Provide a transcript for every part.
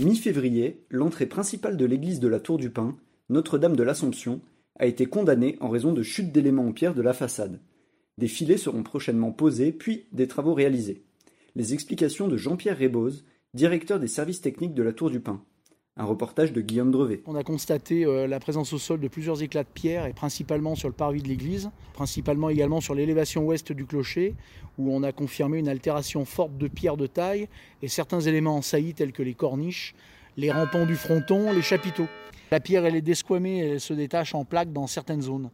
Mi-février, l'entrée principale de l'église de la Tour du Pin, Notre-Dame de l'Assomption, a été condamnée en raison de chute d'éléments en pierre de la façade. Des filets seront prochainement posés, puis des travaux réalisés. Les explications de Jean-Pierre Rébose, directeur des services techniques de la Tour du Pin. Un reportage de Guillaume Drevet. On a constaté euh, la présence au sol de plusieurs éclats de pierre et principalement sur le parvis de l'église, principalement également sur l'élévation ouest du clocher où on a confirmé une altération forte de pierre de taille et certains éléments en saillie tels que les corniches, les rampants du fronton, les chapiteaux. La pierre elle est desquamée, elle se détache en plaques dans certaines zones.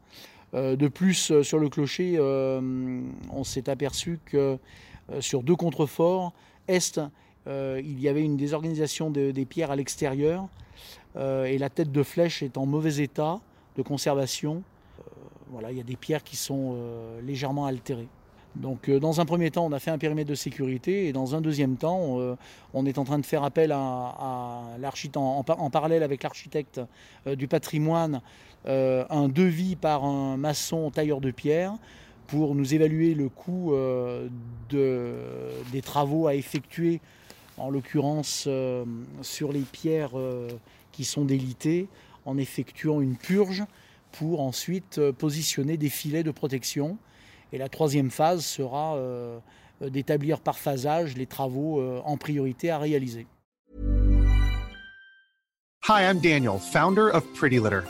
Euh, de plus, euh, sur le clocher, on s'est aperçu que sur deux contreforts, est euh, il y avait une désorganisation des pierres à l'extérieur euh, et la tête de flèche est en mauvais état de conservation. Euh, voilà, il y a des pierres qui sont légèrement altérées. Donc, dans un premier temps, on a fait un périmètre de sécurité et dans un deuxième temps, on est en train de faire appel à, l'architecte, en, parallèle avec l'architecte du patrimoine, un devis par un maçon tailleur de pierre pour nous évaluer le coût des travaux à effectuer en l'occurrence euh, sur les pierres euh, qui sont délitées, en effectuant une purge pour ensuite euh, positionner des filets de protection. Et la troisième phase sera d'établir par phasage les travaux en priorité à réaliser. Hi, I'm Daniel, founder of Pretty Litter.